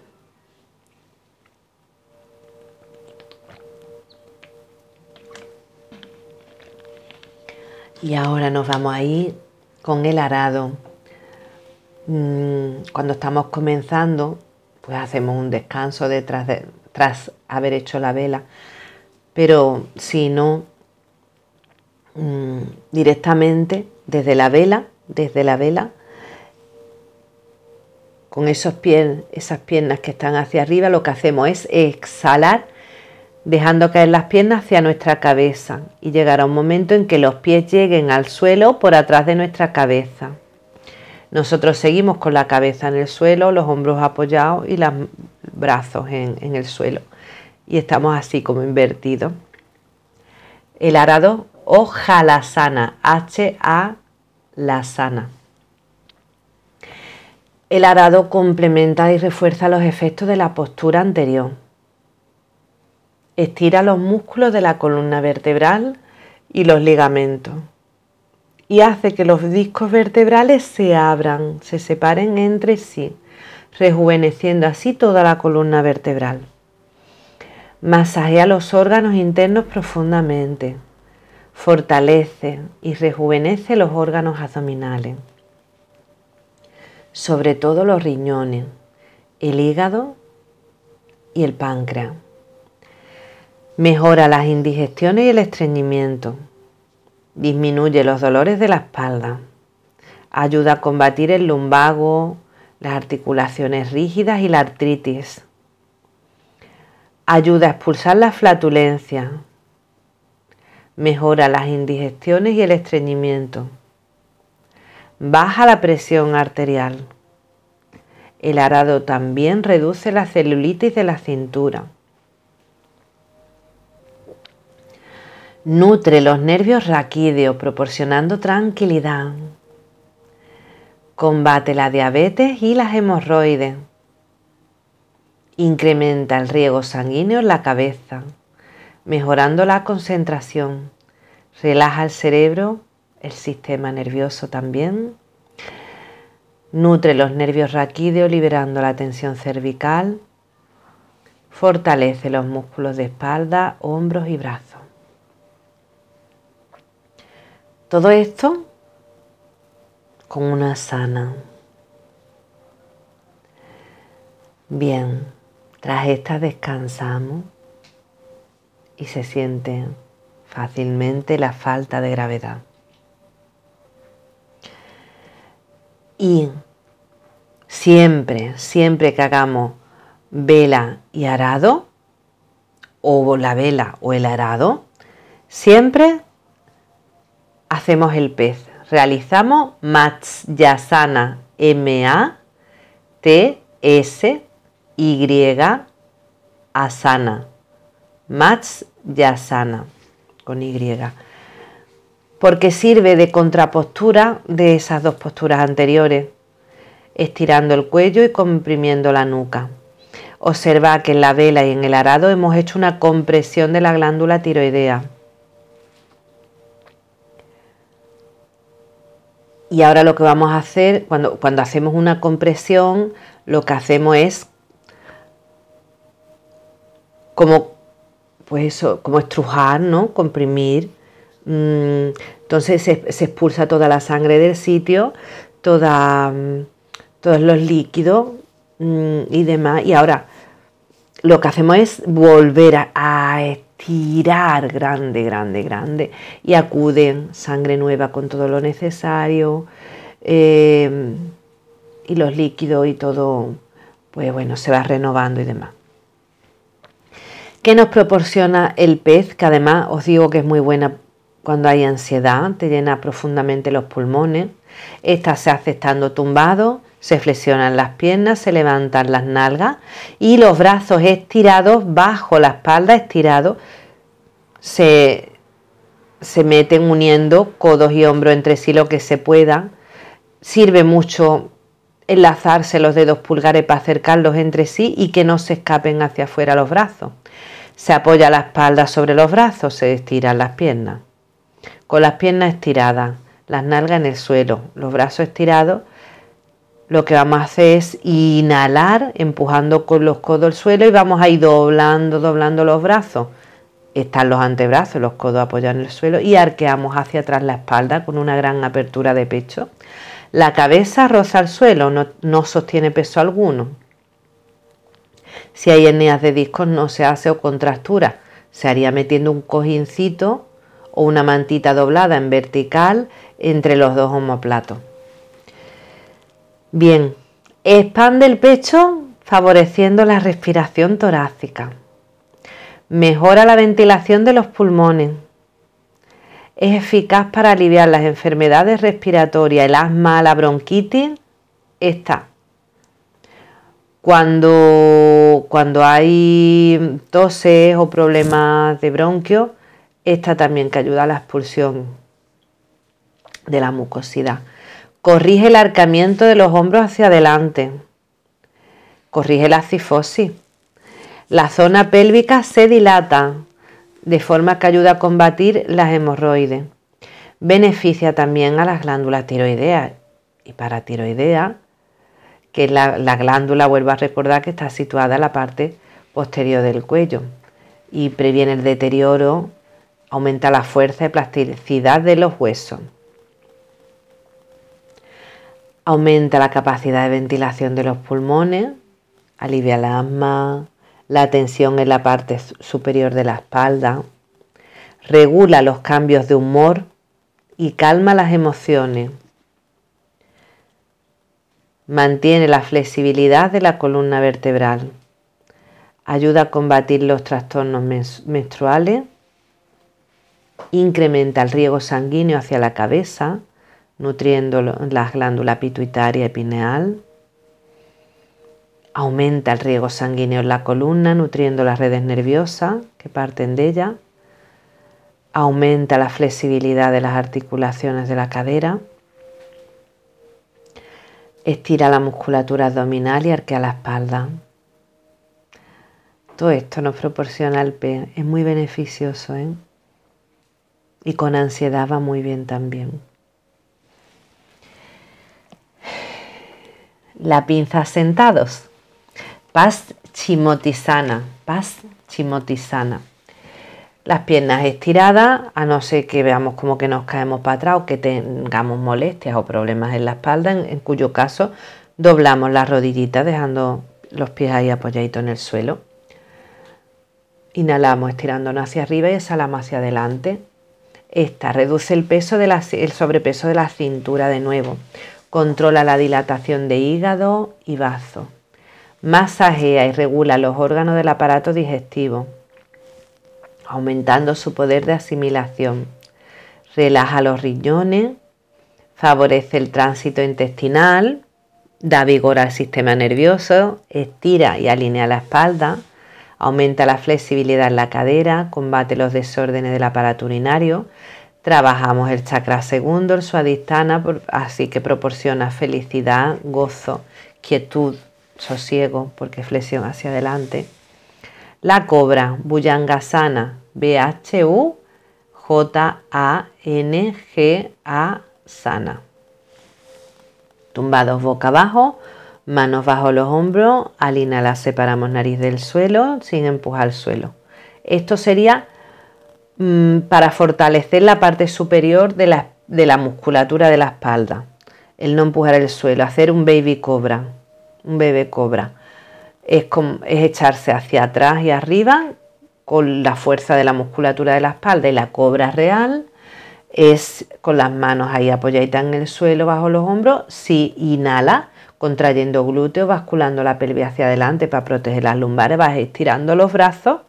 Y ahora nos vamos a ir con el arado. Mm, cuando estamos comenzando, pues hacemos un descanso detrás de, tras haber hecho la vela. Pero si no, mm, directamente desde la vela, desde la vela, con esos pies, esas piernas que están hacia arriba, lo que hacemos es exhalar, dejando caer las piernas hacia nuestra cabeza y llegará un momento en que los pies lleguen al suelo por atrás de nuestra cabeza. Nosotros seguimos con la cabeza en el suelo, los hombros apoyados y los brazos en, el suelo. Y estamos así como invertidos. El arado o jalasana, H-A la sana. El arado complementa y refuerza los efectos de la postura anterior. Estira los músculos de la columna vertebral y los ligamentos y hace que los discos vertebrales se abran, se separen entre sí, rejuveneciendo así toda la columna vertebral. Masajea los órganos internos profundamente, fortalece y rejuvenece los órganos abdominales sobre todo los riñones, el hígado y el páncreas. Mejora las indigestiones y el estreñimiento. Disminuye los dolores de la espalda. Ayuda a combatir el lumbago, las articulaciones rígidas y la artritis. Ayuda a expulsar la flatulencia. Mejora las indigestiones y el estreñimiento baja la presión arterial. El arado también reduce la celulitis de la cintura. Nutre los nervios raquídeos proporcionando tranquilidad. Combate la diabetes y las hemorroides. Incrementa el riego sanguíneo en la cabeza, mejorando la concentración. Relaja el cerebro el sistema nervioso también. Nutre los nervios raquídeos liberando la tensión cervical. Fortalece los músculos de espalda, hombros y brazos. Todo esto con una sana. Bien, tras esta descansamos y se siente fácilmente la falta de gravedad. Y siempre, siempre que hagamos vela y arado, o la vela o el arado, siempre hacemos el pez. Realizamos Matsyasana, M-A-T-S-Y, Asana. Matsyasana, con Y porque sirve de contrapostura de esas dos posturas anteriores, estirando el cuello y comprimiendo la nuca. Observa que en la vela y en el arado hemos hecho una compresión de la glándula tiroidea. Y ahora lo que vamos a hacer, cuando, cuando hacemos una compresión, lo que hacemos es como, pues como estrujar, ¿no? Comprimir Mm, entonces se, expulsa toda la sangre del sitio, toda, mm, todos los líquidos mm, y demás. Y ahora lo que hacemos es volver a, estirar grande, grande, grande. Y acuden sangre nueva con todo lo necesario. Eh, y los líquidos y todo, pues bueno, se va renovando y demás. ¿Qué nos proporciona el pez? Que además os digo que es muy buena cuando hay ansiedad, te llena profundamente los pulmones. Esta se hace estando tumbado, se flexionan las piernas, se levantan las nalgas y los brazos estirados bajo la espalda, estirados, se, se meten uniendo codos y hombros entre sí lo que se pueda. Sirve mucho enlazarse los dedos pulgares para acercarlos entre sí y que no se escapen hacia afuera los brazos. Se apoya la espalda sobre los brazos, se estiran las piernas con las piernas estiradas, las nalgas en el suelo, los brazos estirados, lo que vamos a hacer es inhalar empujando con los codos el suelo y vamos a ir doblando, doblando los brazos están los antebrazos, los codos apoyados en el suelo y arqueamos hacia atrás la espalda con una gran apertura de pecho. La cabeza roza el suelo, no, sostiene peso alguno. Si hay hernias de discos no se hace o contractura, se haría metiendo un cojincito o una mantita doblada en vertical entre los dos homoplatos. Bien, expande el pecho favoreciendo la respiración torácica. Mejora la ventilación de los pulmones. Es eficaz para aliviar las enfermedades respiratorias, el asma, la bronquitis. Está. Cuando, cuando hay toses o problemas de bronquio, esta también que ayuda a la expulsión de la mucosidad. Corrige el arcamiento de los hombros hacia adelante. Corrige la cifosis. La zona pélvica se dilata de forma que ayuda a combatir las hemorroides. Beneficia también a las glándulas tiroideas. Y para tiroidea, que la, la glándula, vuelvo a recordar que está situada en la parte posterior del cuello y previene el deterioro, aumenta la fuerza y plasticidad de los huesos. Aumenta la capacidad de ventilación de los pulmones, alivia el asma, la tensión en la parte superior de la espalda, regula los cambios de humor y calma las emociones. Mantiene la flexibilidad de la columna vertebral. Ayuda a combatir los trastornos menstruales. Incrementa el riego sanguíneo hacia la cabeza, nutriendo las glándulas pituitaria y pineal Aumenta el riego sanguíneo en la columna, nutriendo las redes nerviosas que parten de ella. Aumenta la flexibilidad de las articulaciones de la cadera. Estira la musculatura abdominal y arquea la espalda. Todo esto nos proporciona el P. Es muy beneficioso, ¿eh? Y con ansiedad va muy bien también. La pinza sentados. Paz chimotisana, paz chimotisana. Las piernas estiradas, a no ser que veamos como que nos caemos para atrás o que tengamos molestias o problemas en la espalda, en, cuyo caso doblamos las rodillitas dejando los pies ahí apoyaditos en el suelo. Inhalamos estirándonos hacia arriba y exhalamos hacia adelante. Esta reduce el peso de el sobrepeso de la cintura de nuevo. Controla la dilatación de hígado y bazo masajea y regula los órganos del aparato digestivo, aumentando su poder de asimilación. Relaja los riñones, favorece el tránsito intestinal, da vigor al sistema nervioso, estira y alinea la espalda, aumenta la flexibilidad en la cadera, combate los desórdenes del aparato urinario. Trabajamos el chakra segundo, el suadistana, así que proporciona felicidad, gozo, quietud, sosiego, porque flexión hacia adelante. La cobra, Bhujangasana, B-H-U-J-A-N-G-A, sana. Tumbados boca abajo, manos bajo los hombros, al la separamos nariz del suelo sin empujar el suelo. Esto sería mm, para fortalecer la parte superior de la, de la musculatura de la espalda. El no empujar el suelo, hacer un baby cobra un bebé cobra. Es, es echarse hacia atrás y arriba con la fuerza de la musculatura de la espalda y la cobra real es con las manos ahí apoyaditas en el suelo bajo los hombros. Si inhala, contrayendo glúteo, basculando la pelvis hacia adelante para proteger las lumbares, vas estirando los brazos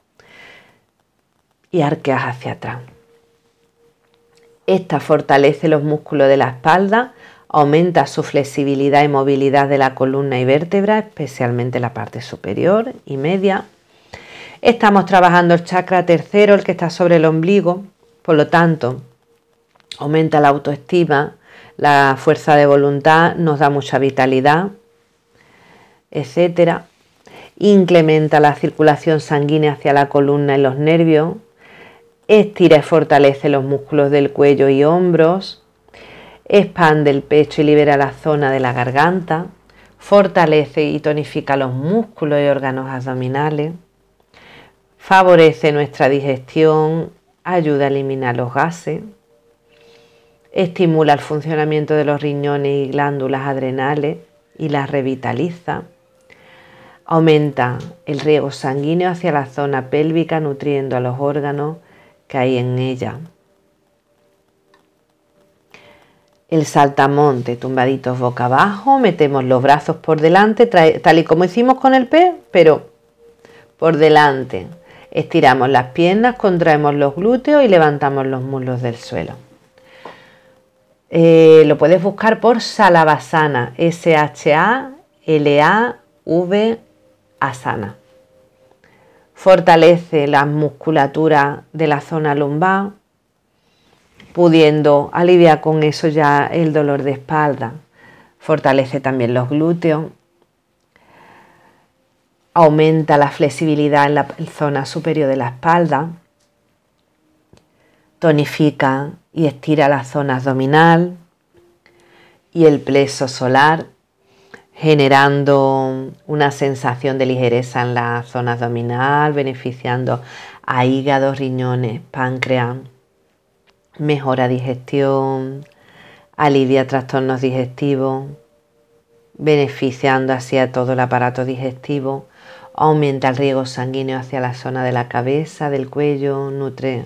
y arqueas hacia atrás. Esta fortalece los músculos de la espalda, aumenta su flexibilidad y movilidad de la columna y vértebra, especialmente la parte superior y media. Estamos trabajando el chakra tercero, el que está sobre el ombligo, por lo tanto, aumenta la autoestima, la fuerza de voluntad, nos da mucha vitalidad, etc. Incrementa la circulación sanguínea hacia la columna y los nervios, estira y fortalece los músculos del cuello y hombros, expande el pecho y libera la zona de la garganta, fortalece y tonifica los músculos y órganos abdominales, favorece nuestra digestión, ayuda a eliminar los gases, estimula el funcionamiento de los riñones y glándulas adrenales y las revitaliza, aumenta el riego sanguíneo hacia la zona pélvica nutriendo a los órganos que hay en ella. El saltamonte, tumbaditos boca abajo, metemos los brazos por delante, tal y como hicimos con el pez, pero por delante. Estiramos las piernas, contraemos los glúteos y levantamos los muslos del suelo. Eh, lo puedes buscar por Salavasana, S-H-A-L-A-V Asana. Fortalece la musculatura de la zona lumbar, pudiendo aliviar con eso ya el dolor de espalda. Fortalece también los glúteos. Aumenta la flexibilidad en la zona superior de la espalda, tonifica y estira la zona abdominal y el pleso solar, generando una sensación de ligereza en la zona abdominal, beneficiando a hígado, riñones, páncreas, mejora digestión, alivia trastornos digestivos, beneficiando así a todo el aparato digestivo, aumenta el riego sanguíneo hacia la zona de la cabeza, del cuello, nutre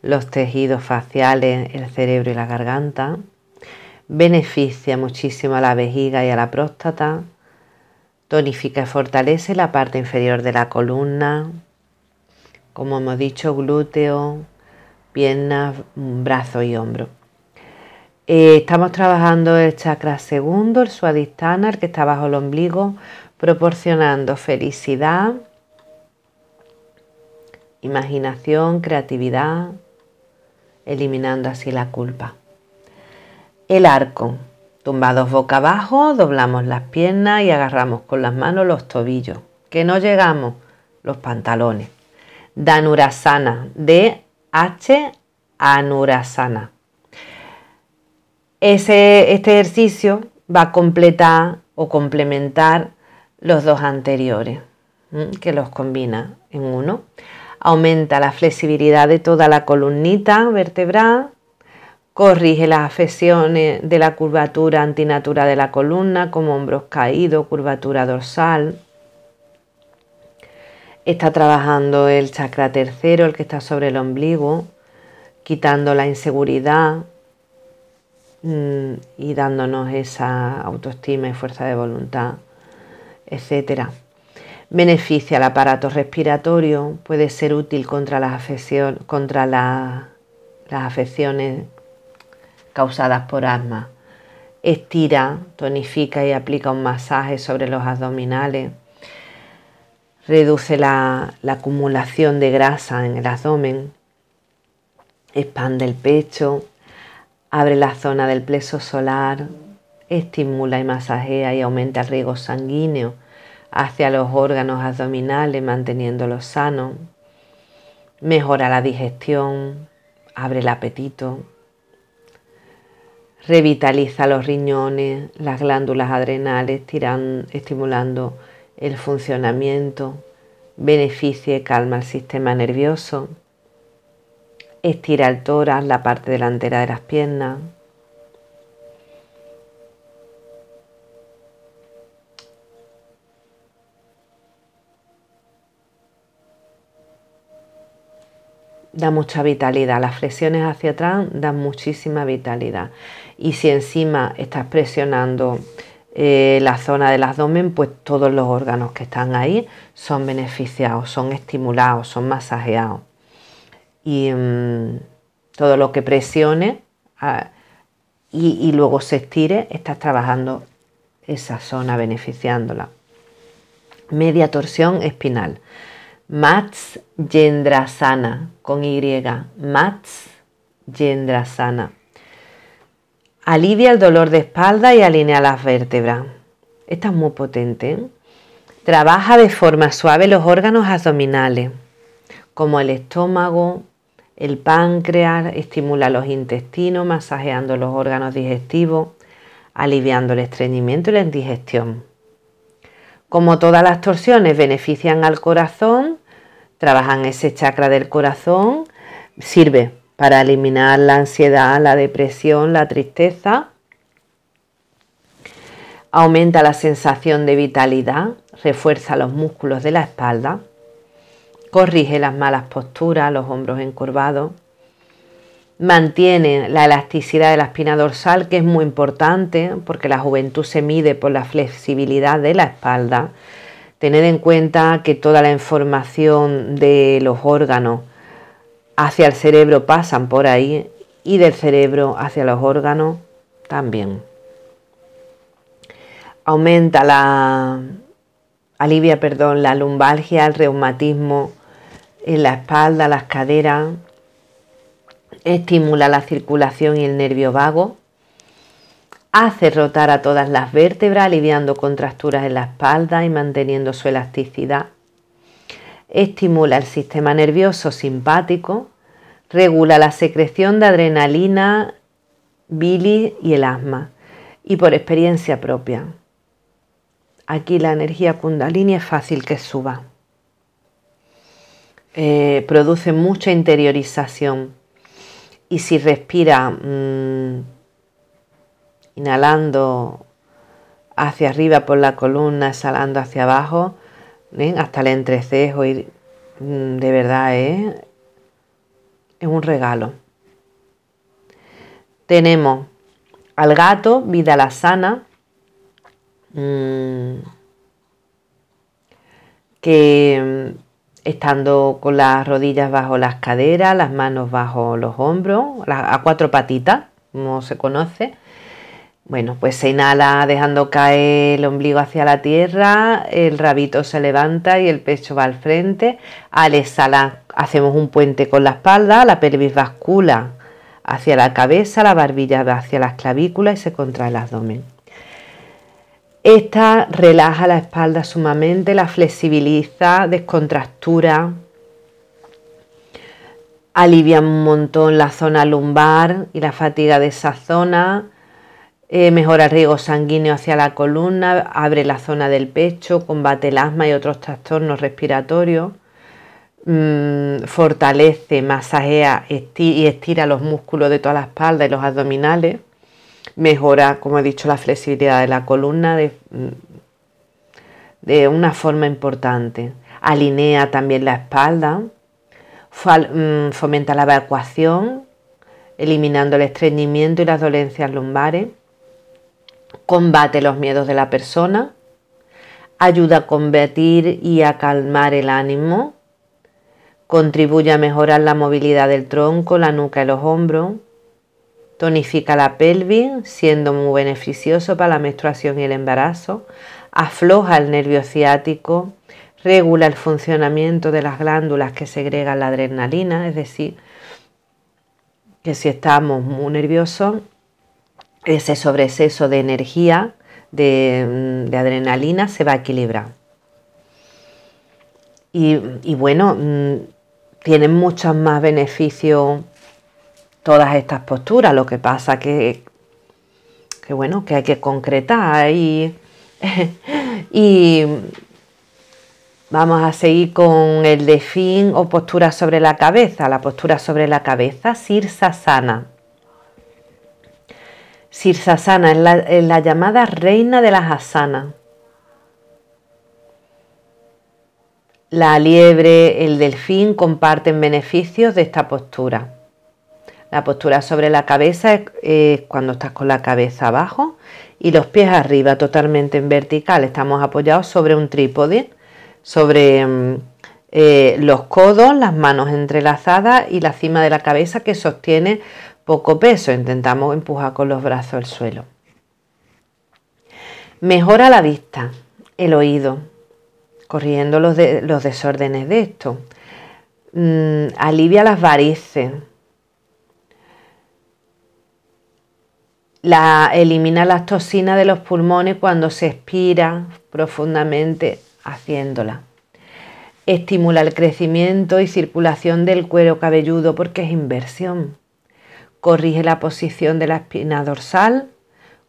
los tejidos faciales, el cerebro y la garganta, beneficia muchísimo a la vejiga y a la próstata, tonifica y fortalece la parte inferior de la columna, como hemos dicho, glúteo, piernas, brazos y hombros. Eh, estamos trabajando el chakra segundo, el suadistana, el que está bajo el ombligo, proporcionando felicidad, imaginación, creatividad, eliminando así la culpa. El arco. Tumbados boca abajo, doblamos las piernas y agarramos con las manos los tobillos. Que no llegamos, los pantalones. Danurasana, D H Anurasana. Ese, este ejercicio va a completar o complementar los dos anteriores, que los combina en uno. Aumenta la flexibilidad de toda la columnita vertebral, corrige las afecciones de la curvatura antinatura de la columna, como hombros caídos, curvatura dorsal. Está trabajando el chakra tercero, el que está sobre el ombligo, quitando la inseguridad mm, y dándonos esa autoestima y fuerza de voluntad etc. Beneficia el aparato respiratorio, puede ser útil contra las, contra las afecciones causadas por asma. Estira, tonifica y aplica un masaje sobre los abdominales. Reduce la, la acumulación de grasa en el abdomen. Expande el pecho. Abre la zona del pleso solar, estimula y masajea y aumenta el riego sanguíneo hacia los órganos abdominales manteniéndolos sanos, mejora la digestión, abre el apetito, revitaliza los riñones, las glándulas adrenales, estimulando el funcionamiento, beneficia y calma el sistema nervioso, estira el tórax, la parte delantera de las piernas, da mucha vitalidad. Las flexiones hacia atrás dan muchísima vitalidad. Y si encima estás presionando eh, la zona del abdomen, pues todos los órganos que están ahí son beneficiados, son estimulados, son masajeados. Y mm, todo lo que presione ah, y, y luego se estire, estás trabajando esa zona, beneficiándola. Media torsión espinal. Mats Yendrasana con Y. Mats Yendrasana. Alivia el dolor de espalda y alinea las vértebras. Esta es muy potente. ¿eh? Trabaja de forma suave los órganos abdominales, como el estómago, el páncreas, estimula los intestinos, masajeando los órganos digestivos, aliviando el estreñimiento y la indigestión. Como todas las torsiones benefician al corazón, trabaja en ese chakra del corazón, sirve para eliminar la ansiedad, la depresión, la tristeza. Aumenta la sensación de vitalidad, refuerza los músculos de la espalda, corrige las malas posturas, los hombros encorvados, mantiene la elasticidad de la espina dorsal, que es muy importante porque la juventud se mide por la flexibilidad de la espalda. Tened en cuenta que toda la información de los órganos hacia el cerebro pasan por ahí y del cerebro hacia los órganos también. Aumenta la alivia, perdón, la lumbalgia, el reumatismo en la espalda, las caderas, estimula la circulación y el nervio vago, hace rotar a todas las vértebras, aliviando contracturas en la espalda y manteniendo su elasticidad, estimula el sistema nervioso simpático, regula la secreción de adrenalina, bilis y el asma, y por experiencia propia. Aquí la energía kundalini es fácil que suba. Eh, produce mucha interiorización y si respira mm, inhalando hacia arriba por la columna, exhalando hacia abajo, hasta el entrecejo, mm, de verdad es un regalo. Tenemos al gato, vida la sana, mm, que estando con las rodillas bajo las caderas, las manos bajo los hombros, a cuatro patitas, como se conoce. Bueno, pues se inhala dejando caer el ombligo hacia la tierra, el rabito se levanta y el pecho va al frente. Al exhalar hacemos un puente con la espalda, la pelvis bascula hacia la cabeza, la barbilla va hacia las clavículas y se contrae el abdomen. Esta relaja la espalda sumamente, la flexibiliza, descontractura, alivia un montón la zona lumbar y la fatiga de esa zona, eh, mejora el riego sanguíneo hacia la columna, abre la zona del pecho, combate el asma y otros trastornos respiratorios, mm, fortalece, masajea y estira los músculos de toda la espalda y los abdominales. Mejora, como he dicho, la flexibilidad de la columna de, de una forma importante. Alinea también la espalda, mm, fomenta la evacuación, eliminando el estreñimiento y las dolencias lumbares, combate los miedos de la persona, ayuda a combatir y a calmar el ánimo, contribuye a mejorar la movilidad del tronco, la nuca y los hombros, Tonifica la pelvis, siendo muy beneficioso para la menstruación y el embarazo. Afloja el nervio ciático. Regula el funcionamiento de las glándulas que segregan la adrenalina, es decir, que si estamos muy nerviosos, ese sobreexceso de energía, de, adrenalina, se va a equilibrar. Y, bueno, mm, tienen muchos más beneficios todas estas posturas. Lo que pasa que, que bueno, que hay que concretar y, y vamos a seguir con el de fin o postura sobre la cabeza. La postura sobre la cabeza, Sirsasana. Sirsasana es la, llamada reina de las asanas. La liebre, el delfín comparten beneficios de esta postura. La postura sobre la cabeza es, cuando estás con la cabeza abajo y los pies arriba, totalmente en vertical. Estamos apoyados sobre un trípode, sobre mm, eh, los codos, las manos entrelazadas y la cima de la cabeza que sostiene poco peso. Intentamos empujar con los brazos el suelo. Mejora la vista, el oído, corriendo los, los desórdenes de esto. Mm, alivia las varices la, elimina las toxinas de los pulmones cuando se expira profundamente haciéndola. Estimula el crecimiento y circulación del cuero cabelludo porque es inversión. Corrige la posición de la espina dorsal,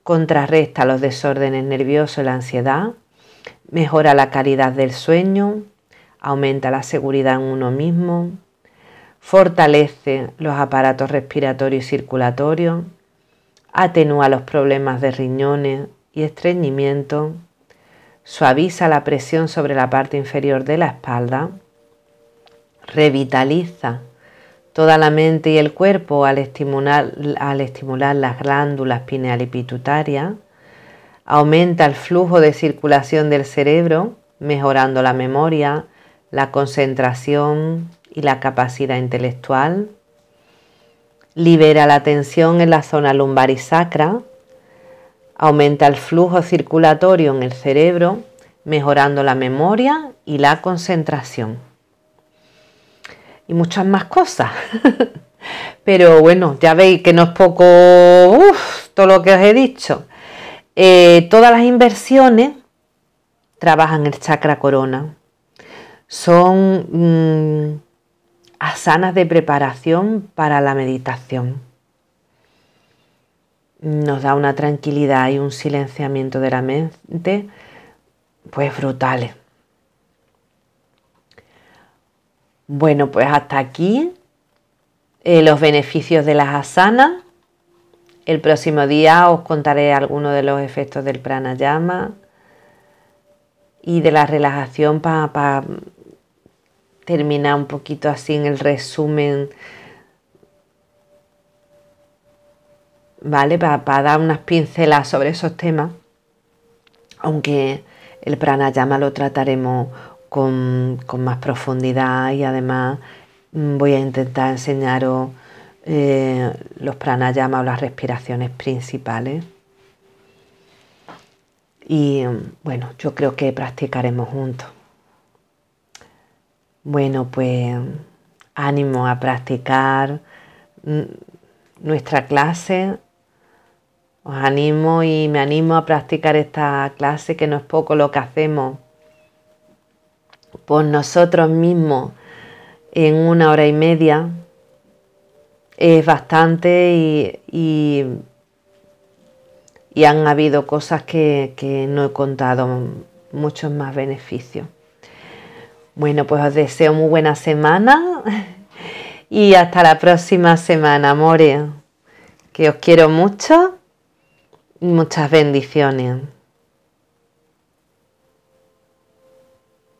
contrarresta los desórdenes nerviosos y la ansiedad, mejora la calidad del sueño, aumenta la seguridad en uno mismo, fortalece los aparatos respiratorios y circulatorios, atenúa los problemas de riñones y estreñimiento, suaviza la presión sobre la parte inferior de la espalda, revitaliza toda la mente y el cuerpo al estimular, al estimular las glándulas pineal y pituitaria, aumenta el flujo de circulación del cerebro, mejorando la memoria, la concentración y la capacidad intelectual, libera la tensión en la zona lumbar y sacra, aumenta el flujo circulatorio en el cerebro, mejorando la memoria y la concentración y muchas más cosas. Pero bueno, ya veis que no es poco todo lo que os he dicho. Eh, todas las inversiones trabajan el chakra corona. Son mm, asanas de preparación para la meditación. Nos da una tranquilidad y un silenciamiento de la mente, pues brutales. Bueno, pues hasta aquí eh, los beneficios de las asanas. El próximo día os contaré algunos de los efectos del pranayama y de la relajación para terminar un poquito así en el resumen, ¿vale? Para dar unas pincelas sobre esos temas, aunque el pranayama lo trataremos con, más profundidad y además mm, voy a intentar enseñaros eh, los pranayama o las respiraciones principales. Y bueno, yo creo que practicaremos juntos. Bueno, pues ánimo a practicar mm, nuestra clase. Os animo y me animo a practicar esta clase, que no es poco lo que hacemos por nosotros mismos en una hora y media es bastante y, y, han habido cosas que, que no he contado, muchos más beneficios. Bueno, pues os deseo muy buena semana y hasta la próxima semana, amores. Que os quiero mucho muchas bendiciones.